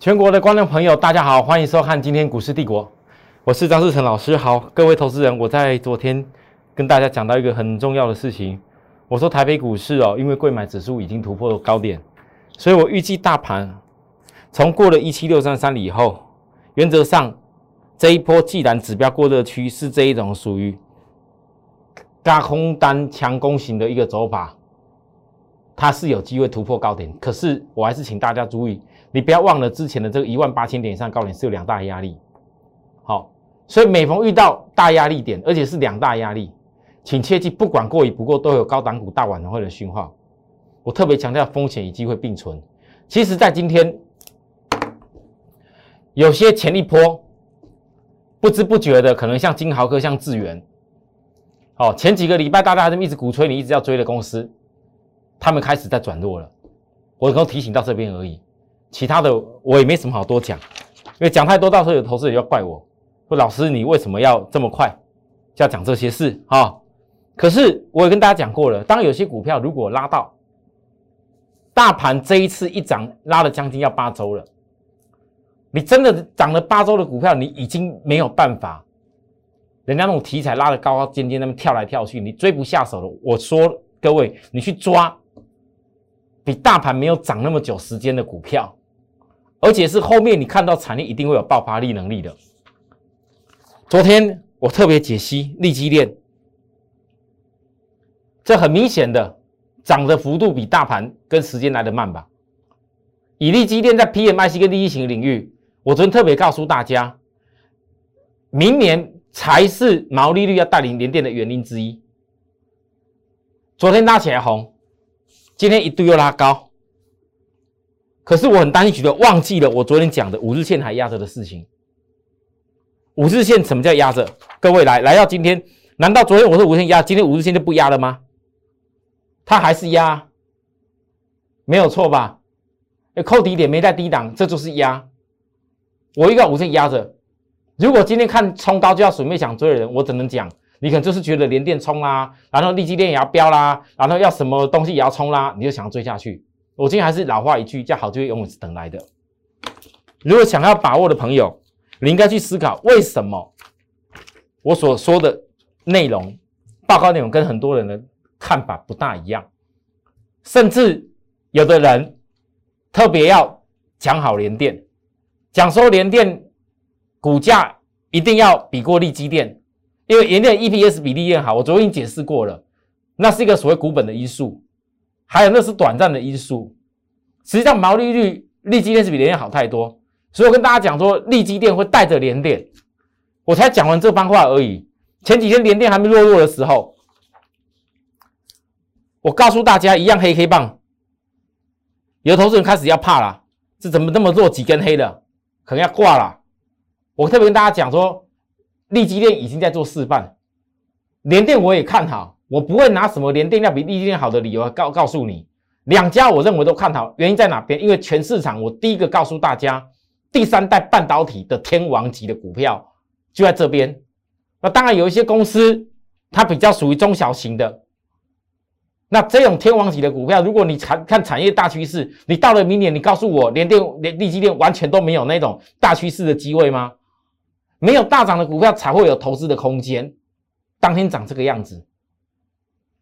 全国的观众朋友，大家好，欢迎收看今天股市帝国，我是张志成老师。好，各位投资人，我在昨天跟大家讲到一个很重要的事情，我说台北股市哦，因为贵买指数已经突破了高点，所以我预计大盘从过了一七六三三里以后，原则上这一波既然指标过热区是这一种属于大空单强攻型的一个走法，它是有机会突破高点，可是我还是请大家注意。你不要忘了之前的这个一万八千点以上高点是有两大压力，好，所以每逢遇到大压力点，而且是两大压力，请切记，不管过与不过，都有高档股大晚上会的讯号。我特别强调风险与机会并存。其实，在今天有些前一波不知不觉的，可能像金豪科、像智源，哦，前几个礼拜大家这么一直鼓吹你一直要追的公司，他们开始在转弱了。我能够提醒到这边而已。其他的我也没什么好多讲，因为讲太多，到时候有投资人要怪我，说老师你为什么要这么快就要讲这些事啊？可是我也跟大家讲过了，当有些股票如果拉到大盘这一次一涨拉了将近要八周了，你真的涨了八周的股票，你已经没有办法，人家那种题材拉的高高尖尖，那么跳来跳去，你追不下手了。我说各位，你去抓比大盘没有涨那么久时间的股票。而且是后面你看到产业一定会有爆发力能力的。昨天我特别解析利基链，这很明显的涨的幅度比大盘跟时间来的慢吧？以利基链在 PMIC 跟利益型领域，我昨天特别告诉大家，明年才是毛利率要带领联电的原因之一。昨天拉起来红，今天一度又拉高。可是我很担心，觉得忘记了我昨天讲的五日线还压着的事情。五日线什么叫压着？各位来来到今天，难道昨天我说五日线压，今天五日线就不压了吗？它还是压，没有错吧？扣底点没在低档，这就是压。我一个五线压着，如果今天看冲高就要准备想追的人，我只能讲，你可能就是觉得连电冲啦，然后利基电也要飙啦，然后要什么东西也要冲啦，你就想要追下去。我今天还是老话一句，叫好机会永远是等来的。如果想要把握的朋友，你应该去思考为什么我所说的内容、报告内容跟很多人的看法不大一样，甚至有的人特别要讲好联电，讲说联电股价一定要比过利基电，因为联电 EPS 比利电好。我昨天已经解释过了，那是一个所谓股本的因素。还有那是短暂的因素，实际上毛利率利基电是比联电好太多，所以我跟大家讲说利基电会带着联电，我才讲完这番话而已。前几天联电还没落落的时候，我告诉大家一样黑黑棒，有投资人开始要怕了，这怎么那么弱几根黑的，可能要挂了。我特别跟大家讲说，利基电已经在做示范，联电我也看好。我不会拿什么连电量比利基电好的理由告告诉你，两家我认为都看好，原因在哪边？因为全市场我第一个告诉大家，第三代半导体的天王级的股票就在这边。那当然有一些公司它比较属于中小型的，那这种天王级的股票，如果你产看产业大趋势，你到了明年你告诉我连电连利基电完全都没有那种大趋势的机会吗？没有大涨的股票才会有投资的空间，当天涨这个样子。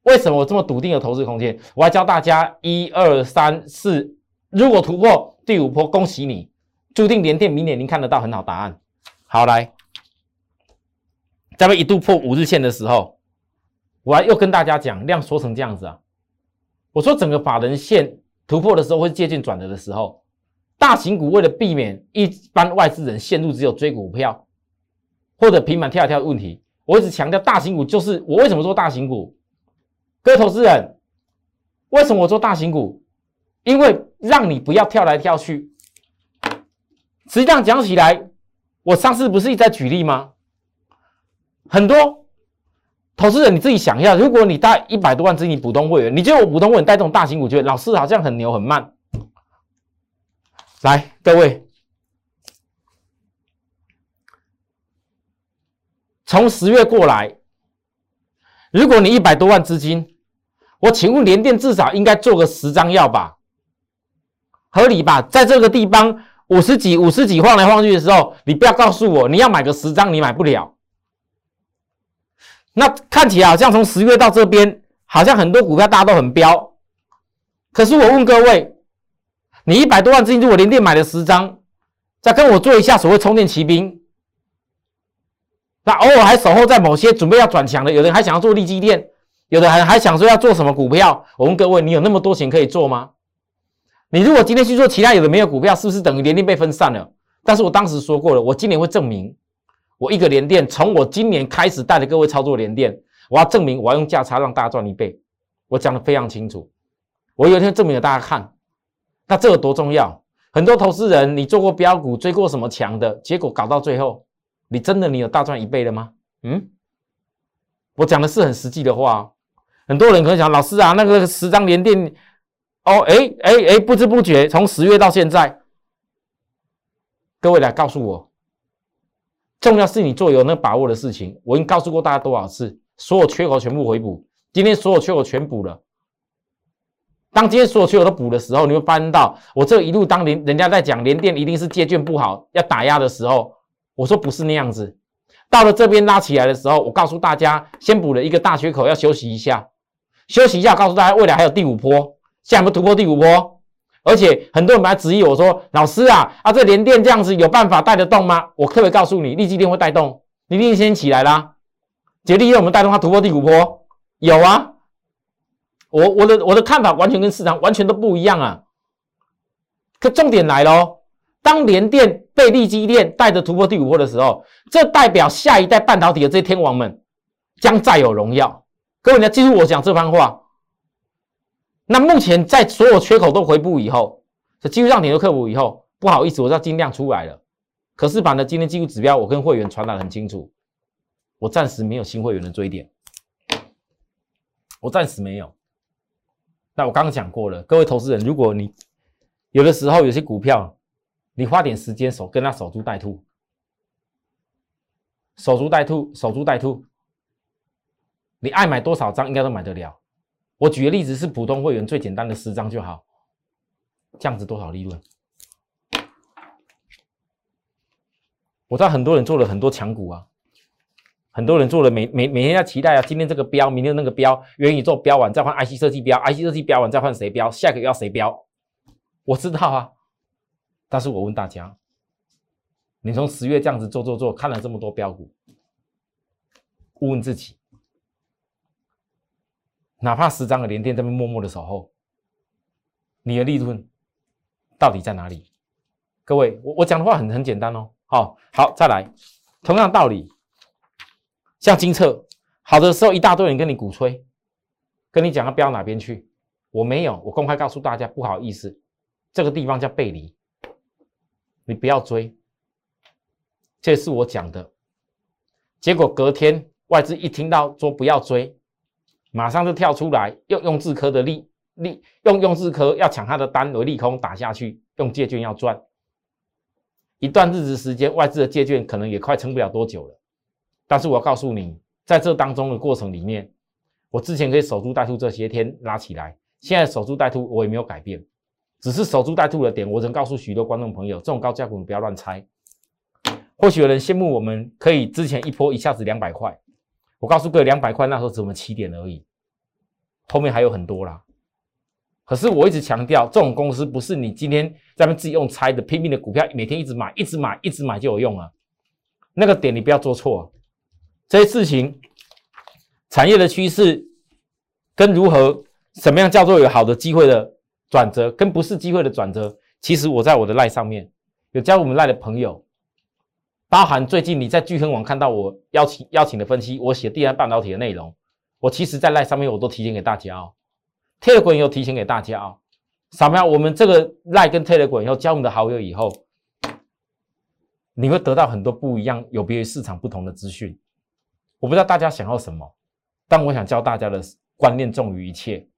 为什么我这么笃定的投资空间？我还教大家一二三四，如果突破第五波，恭喜你，注定连电明年您看得到很好答案。好来，在被一度破五日线的时候，我还又跟大家讲量缩成这样子啊。我说整个法人线突破的时候会接近转折的时候，大型股为了避免一般外资人陷入只有追股票或者平板跳一跳的问题，我一直强调大型股就是我为什么说大型股。各位投资人，为什么我做大型股？因为让你不要跳来跳去。实际上讲起来，我上次不是一直在举例吗？很多投资人你自己想一下，如果你带一百多万资金普通会员，你觉得我普通会员带这种大型股，觉得老师好像很牛很慢。来，各位，从十月过来，如果你一百多万资金，我请问联电至少应该做个十张药吧，合理吧？在这个地方五十几、五十几晃来晃去的时候，你不要告诉我你要买个十张，你买不了。那看起来好像从十月到这边，好像很多股票大家都很飙。可是我问各位，你一百多万资金，如果连电买了十张，再跟我做一下所谓充电骑兵，那偶尔还守候在某些准备要转强的，有人还想要做利基电，有的还还想说要做什么股票。我问各位，你有那么多钱可以做吗？你如果今天去做其他有的没有股票，是不是等于连电被分散了？但是我当时说过了，我今年会证明。我一个连电，从我今年开始带着各位操作连电，我要证明我要用价差让大家赚一倍，我讲的非常清楚。我有一天证明给大家看，那这有多重要？很多投资人，你做过标股，追过什么强的，结果搞到最后，你真的你有大赚一倍了吗？嗯，我讲的是很实际的话。很多人可能想，老师啊，那个十张连电，哦，哎哎哎，不知不觉从十月到现在，各位来告诉我。重要是你做有那把握的事情。我已经告诉过大家多少次，所有缺口全部回补。今天所有缺口全补了。当今天所有缺口都补的时候，你会发现到我这一路当连人家在讲连电一定是借券不好要打压的时候，我说不是那样子。到了这边拉起来的时候，我告诉大家，先补了一个大缺口，要休息一下，休息一下。告诉大家，未来还有第五波，现在不突破第五波。而且很多人来质疑我说：“老师啊，啊这连电这样子有办法带得动吗？”我可以告诉你，立基电会带动，你立先起来啦。杰力让我们带动它突破第五波，有啊。我我的我的看法完全跟市场完全都不一样啊。可重点来喽，当连电被立基电带着突破第五波的时候，这代表下一代半导体的这些天王们将再有荣耀。各位你要记住我讲这番话。那目前在所有缺口都回补以后，这技术上点都克服以后，不好意思，我要尽量出来了。可是把呢今天技术指标，我跟会员传达很清楚，我暂时没有新会员的追点，我暂时没有。那我刚刚讲过了，各位投资人，如果你有的时候有些股票，你花点时间守，跟他守株待兔，守株待兔，守株待兔，你爱买多少张，应该都买得了。我举个例子，是普通会员最简单的十张就好，这样子多少利润？我知道很多人做了很多强股啊，很多人做了每每每天在期待啊，今天这个标，明天那个标，元宇宙标完再换 IC 设计标，IC 设计标完再换谁标，下个月要谁标？我知道啊，但是我问大家，你从十月这样子做做做，看了这么多标股，问问自己。哪怕十张的连电在那默默的守候，你的利润到底在哪里？各位，我我讲的话很很简单哦。好，好，再来，同样道理，像金策好的时候，一大堆人跟你鼓吹，跟你讲要飙哪边去，我没有，我公开告诉大家，不好意思，这个地方叫背离，你不要追，这是我讲的。结果隔天外资一听到说不要追。马上就跳出来，用用智科的利利用用智科要抢他的单为利空打下去，用借券要赚一段日子时间，外资的借券可能也快撑不了多久了。但是我要告诉你，在这当中的过程里面，我之前可以守株待兔这些天拉起来，现在守株待兔我也没有改变，只是守株待兔的点，我曾告诉许多观众朋友，这种高价股你不要乱猜。或许有人羡慕我们可以之前一波一下子两百块。我告诉各位，两百块那时候只我们起点而已，后面还有很多啦。可是我一直强调，这种公司不是你今天在那自己用猜的，拼命的股票，每天一直买，一直买，一直买就有用啊。那个点你不要做错。这些事情，产业的趋势跟如何，什么样叫做有好的机会的转折，跟不是机会的转折，其实我在我的赖上面有加我们赖的朋友。包含最近你在聚亨网看到我邀请邀请的分析，我写第三半导体的内容，我其实在赖上面我都提前给大家哦，Telegram 也提前给大家哦。扫描我们这个赖跟 Telegram 要加我们的好友以后，你会得到很多不一样、有别于市场不同的资讯。我不知道大家想要什么，但我想教大家的观念重于一切。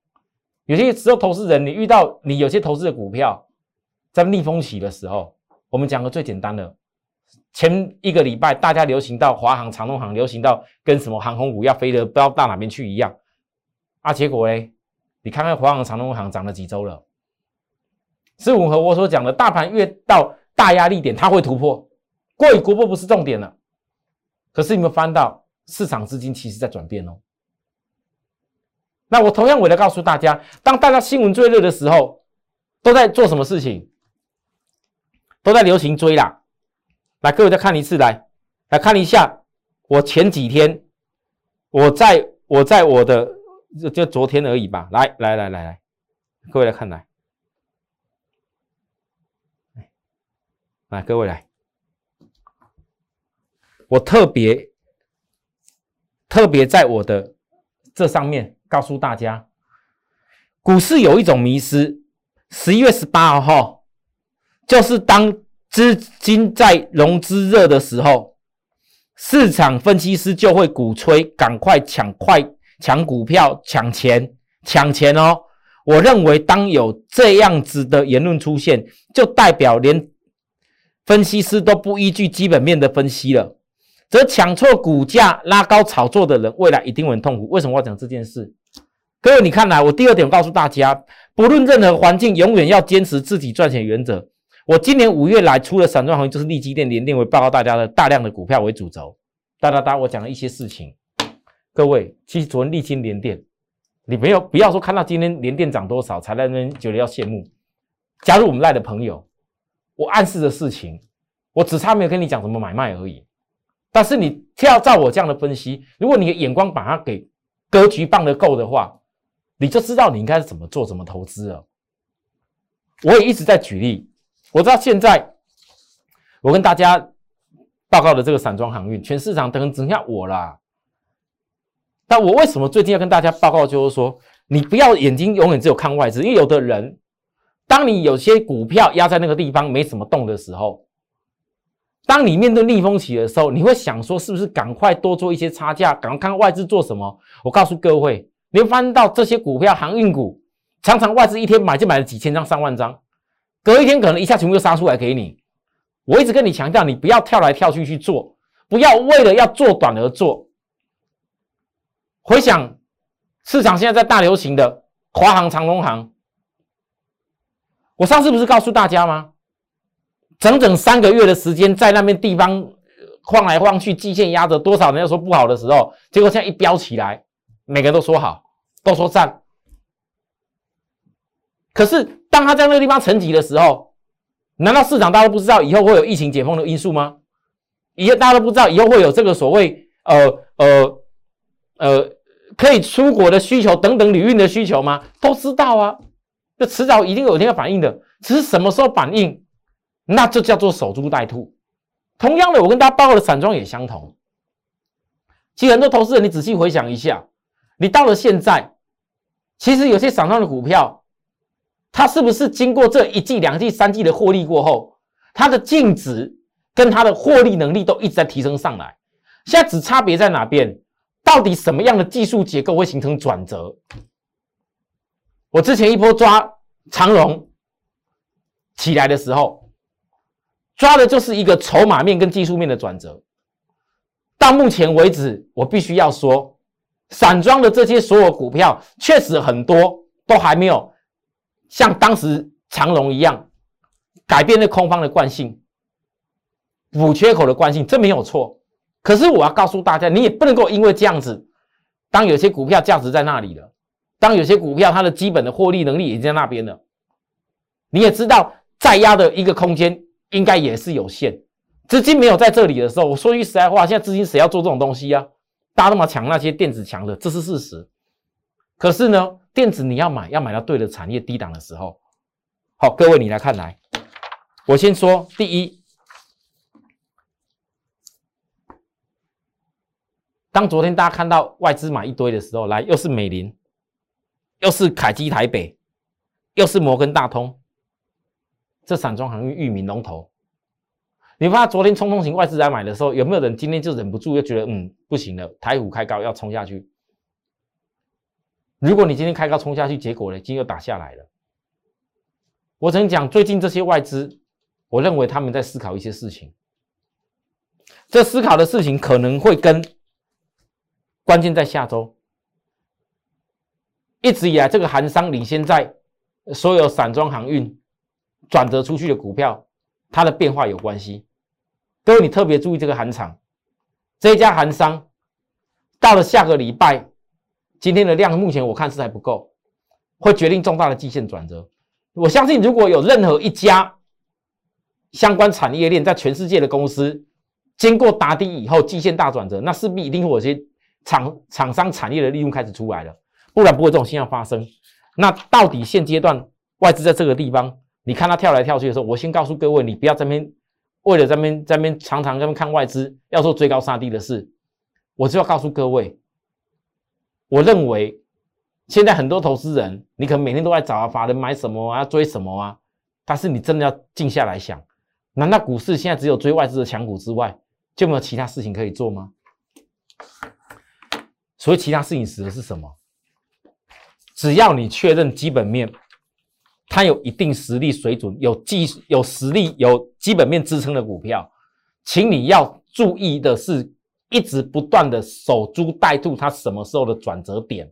有些时候投资人，你遇到你有些投资的股票在逆风起的时候，我们讲个最简单的。前一个礼拜，大家流行到华航、长龙航，流行到跟什么航空股要飞得不知道到哪边去一样啊！结果嘞，你看看华航、长龙航涨了几周了？是吻合我所讲的，大盘越到大压力点它会突破，过与突破不是重点了。可是你们翻到市场资金其实在转变哦。那我同样我来告诉大家，当大家新闻最热的时候，都在做什么事情？都在流行追啦。来，各位再看一次，来来看一下，我前几天我在我在我的就昨天而已吧。来来来来来，各位来看来，来各位来，我特别特别在我的这上面。告诉大家，股市有一种迷失。十一月十八号，就是当资金在融资热的时候，市场分析师就会鼓吹赶快抢快抢股票、抢钱、抢钱哦。我认为，当有这样子的言论出现，就代表连分析师都不依据基本面的分析了，则抢错股价、拉高炒作的人，未来一定很痛苦。为什么我要讲这件事？各位，你看来，我第二点告诉大家，不论任何环境，永远要坚持自己赚钱原则。我今年五月来，出了散装行业，就是利基电、联电为报告大家的大量的股票为主轴。哒哒哒，我讲了一些事情。各位，其实昨天利金联电，你没有不要说看到今天联电涨多少才在那边觉得要羡慕。加入我们赖的朋友，我暗示的事情，我只差没有跟你讲怎么买卖而已。但是你要照我这样的分析，如果你的眼光把它给格局放得够的话，你就知道你应该怎么做、怎么投资了。我也一直在举例，我知道现在我跟大家报告的这个散装航运，全市场等只剩下我啦。但我为什么最近要跟大家报告，就是说，你不要眼睛永远只有看外资，因为有的人，当你有些股票压在那个地方没什么动的时候，当你面对逆风起的时候，你会想说，是不是赶快多做一些差价，赶快看外资做什么？我告诉各位。你会翻到这些股票，航运股常常外资一天买就买了几千张、上万张，隔一天可能一下全部又杀出来给你。我一直跟你强调，你不要跳来跳去去做，不要为了要做短而做。回想市场现在在大流行的华航、长隆航，我上次不是告诉大家吗？整整三个月的时间在那边地方晃来晃去，季线压着多少人要说不好的时候，结果现在一飙起来。每个人都说好，都说赞。可是当他在那个地方沉寂的时候，难道市场大家都不知道以后会有疫情解封的因素吗？以后大家都不知道以后会有这个所谓呃呃呃可以出国的需求等等旅运的需求吗？都知道啊，这迟早一定有一天要反应的，只是什么时候反应，那就叫做守株待兔。同样的，我跟大家报告的散装也相同。其实很多投资人，你仔细回想一下。你到了现在，其实有些散装的股票，它是不是经过这一季、两季、三季的获利过后，它的净值跟它的获利能力都一直在提升上来？现在只差别在哪边？到底什么样的技术结构会形成转折？我之前一波抓长荣起来的时候，抓的就是一个筹码面跟技术面的转折。到目前为止，我必须要说。散装的这些所有股票，确实很多都还没有像当时长龙一样改变那空方的惯性、补缺口的惯性，这没有错。可是我要告诉大家，你也不能够因为这样子，当有些股票价值在那里了，当有些股票它的基本的获利能力已经在那边了，你也知道再压的一个空间应该也是有限，资金没有在这里的时候，我说句实在话，现在资金谁要做这种东西啊？大家那么抢那些电子强的，这是事实。可是呢，电子你要买，要买到对的产业低档的时候。好，各位你来看来，我先说第一，当昨天大家看到外资买一堆的时候，来又是美林，又是凯基台北，又是摩根大通，这散装航运域名龙头。你发昨天冲冲型外资来买的时候，有没有人今天就忍不住又觉得嗯不行了，台股开高要冲下去？如果你今天开高冲下去，结果呢，今天又打下来了。我曾讲，最近这些外资，我认为他们在思考一些事情。这思考的事情可能会跟关键在下周。一直以来，这个韩商领先在所有散装航运转折出去的股票。它的变化有关系。各位，你特别注意这个韩厂，这家韩商，到了下个礼拜，今天的量目前我看是还不够，会决定重大的季线转折。我相信，如果有任何一家相关产业链在全世界的公司，经过打底以后季线大转折，那势必一定会有些厂厂商产业的利润开始出来了，不然不会这种现象发生。那到底现阶段外资在这个地方，你看它跳来跳去的时候，我先告诉各位，你不要这边为了这边这边常常这边看外资要做追高杀低的事，我就要告诉各位，我认为现在很多投资人，你可能每天都在找啊，法人买什么啊，追什么啊，但是你真的要静下来想，难道股市现在只有追外资的强股之外，就没有其他事情可以做吗？所以其他事情指的是什么？只要你确认基本面，它有一定实力水准、有技有实力、有基本面支撑的股票，请你要注意的是，一直不断的守株待兔，它什么时候的转折点？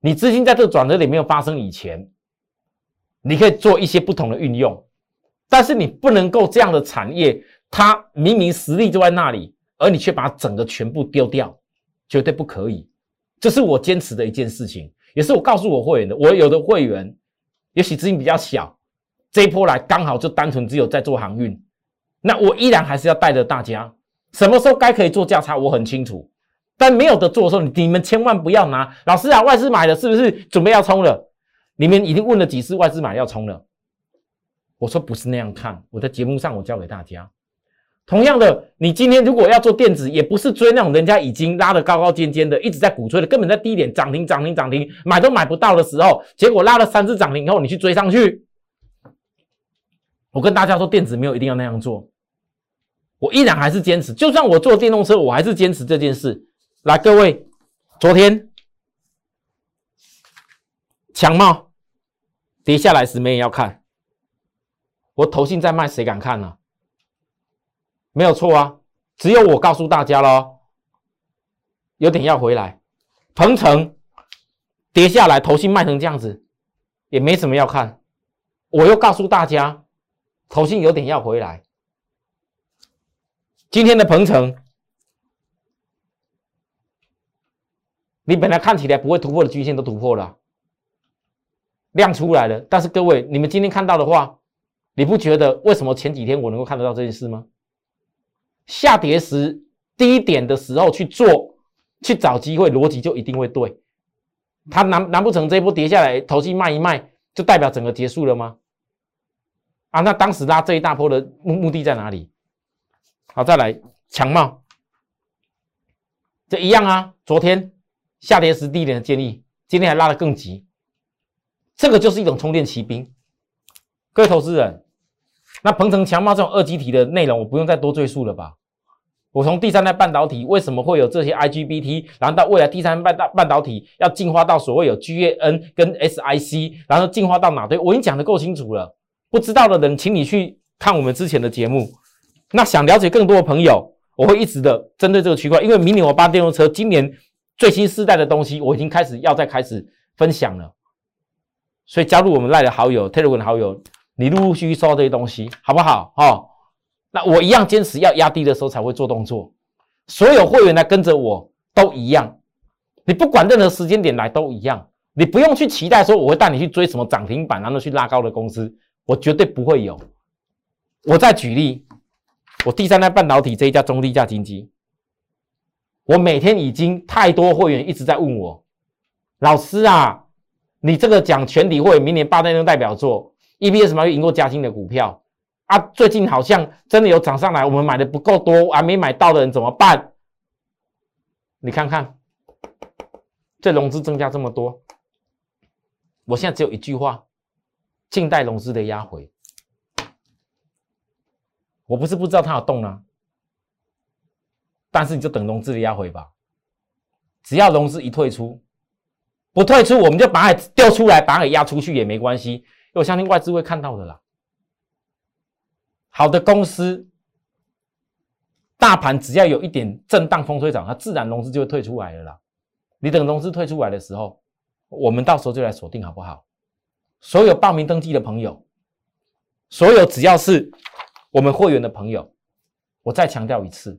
你资金在这个转折点没有发生以前，你可以做一些不同的运用，但是你不能够这样的产业，它明明实力就在那里，而你却把整个全部丢掉，绝对不可以。这是我坚持的一件事情。也是我告诉我会员的，我有的会员，也许资金比较小，这一波来刚好就单纯只有在做航运，那我依然还是要带着大家，什么时候该可以做价差，我很清楚，但没有的做的时候，你们千万不要拿，老师啊，外资买了是不是准备要冲了？你们已经问了几次外资买要冲了，我说不是那样看，我在节目上我教给大家。同样的，你今天如果要做电子，也不是追那种人家已经拉得高高尖尖的，一直在鼓吹的，根本在低点涨停涨停涨停，买都买不到的时候，结果拉了三次涨停以后，你去追上去。我跟大家说，电子没有一定要那样做，我依然还是坚持，就算我做电动车，我还是坚持这件事。来，各位，昨天强茂跌下来时，没人要看，我投信在卖，谁敢看呢？没有错啊，只有我告诉大家喽，有点要回来。鹏程跌下来，头信卖成这样子，也没什么要看。我又告诉大家，头信有点要回来。今天的鹏程，你本来看起来不会突破的均线都突破了，量出来了。但是各位，你们今天看到的话，你不觉得为什么前几天我能够看得到这件事吗？下跌时低点的时候去做，去找机会，逻辑就一定会对。它难难不成这一波跌下来，投机卖一卖，就代表整个结束了吗？啊，那当时拉这一大波的目目的在哪里？好，再来强茂，这一样啊。昨天下跌时低点的建议，今天还拉得更急，这个就是一种充电骑兵。各位投资人。那鹏程强茂这种二极体的内容，我不用再多赘述了吧？我从第三代半导体为什么会有这些 IGBT，然后到未来第三代半导半导体要进化到所谓有 GaN 跟 SiC，然后进化到哪堆，我已经讲的够清楚了。不知道的人，请你去看我们之前的节目。那想了解更多的朋友，我会一直的针对这个区块，因为明年我八电动车今年最新世代的东西，我已经开始要再开始分享了。所以加入我们赖的好友，Telegram 的好友。你陆陆续续收到这些东西，好不好？哦，那我一样坚持要压低的时候才会做动作。所有会员来跟着我都一样，你不管任何时间点来都一样。你不用去期待说我会带你去追什么涨停板，然后去拉高的公司，我绝对不会有。我再举例，我第三代半导体这一家中低价经济，我每天已经太多会员一直在问我，老师啊，你这个讲全体会明年八代能代表作。EBS 嘛，又赢过嘉兴的股票啊，最近好像真的有涨上来，我们买的不够多，还没买到的人怎么办？你看看，这融资增加这么多，我现在只有一句话：静待融资的压回。我不是不知道它有动啊，但是你就等融资的压回吧。只要融资一退出，不退出，我们就把它调出来，把它压出去也没关系。我相信外资会看到的啦。好的公司，大盘只要有一点震荡风吹涨，它自然融资就会退出来了啦。你等融资退出来的时候，我们到时候就来锁定好不好？所有报名登记的朋友，所有只要是我们会员的朋友，我再强调一次，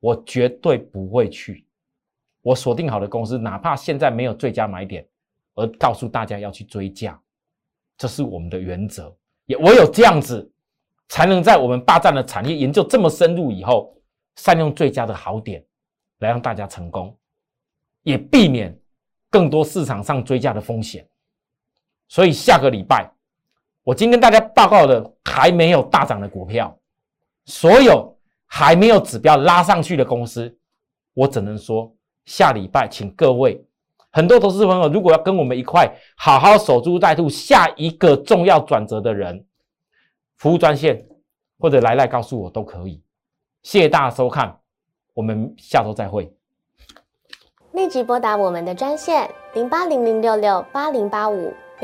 我绝对不会去。我锁定好的公司，哪怕现在没有最佳买点，而告诉大家要去追价，这是我们的原则。也唯有这样子，才能在我们霸占的产业研究这么深入以后，善用最佳的好点，来让大家成功，也避免更多市场上追价的风险。所以下个礼拜。我今天大家报告的还没有大涨的股票，所有还没有指标拉上去的公司，我只能说下礼拜请各位很多投资朋友，如果要跟我们一块好好守株待兔下一个重要转折的人，服务专线或者来来告诉我都可以。谢谢大家收看，我们下周再会。立即拨打我们的专线零八零零六六八零八五。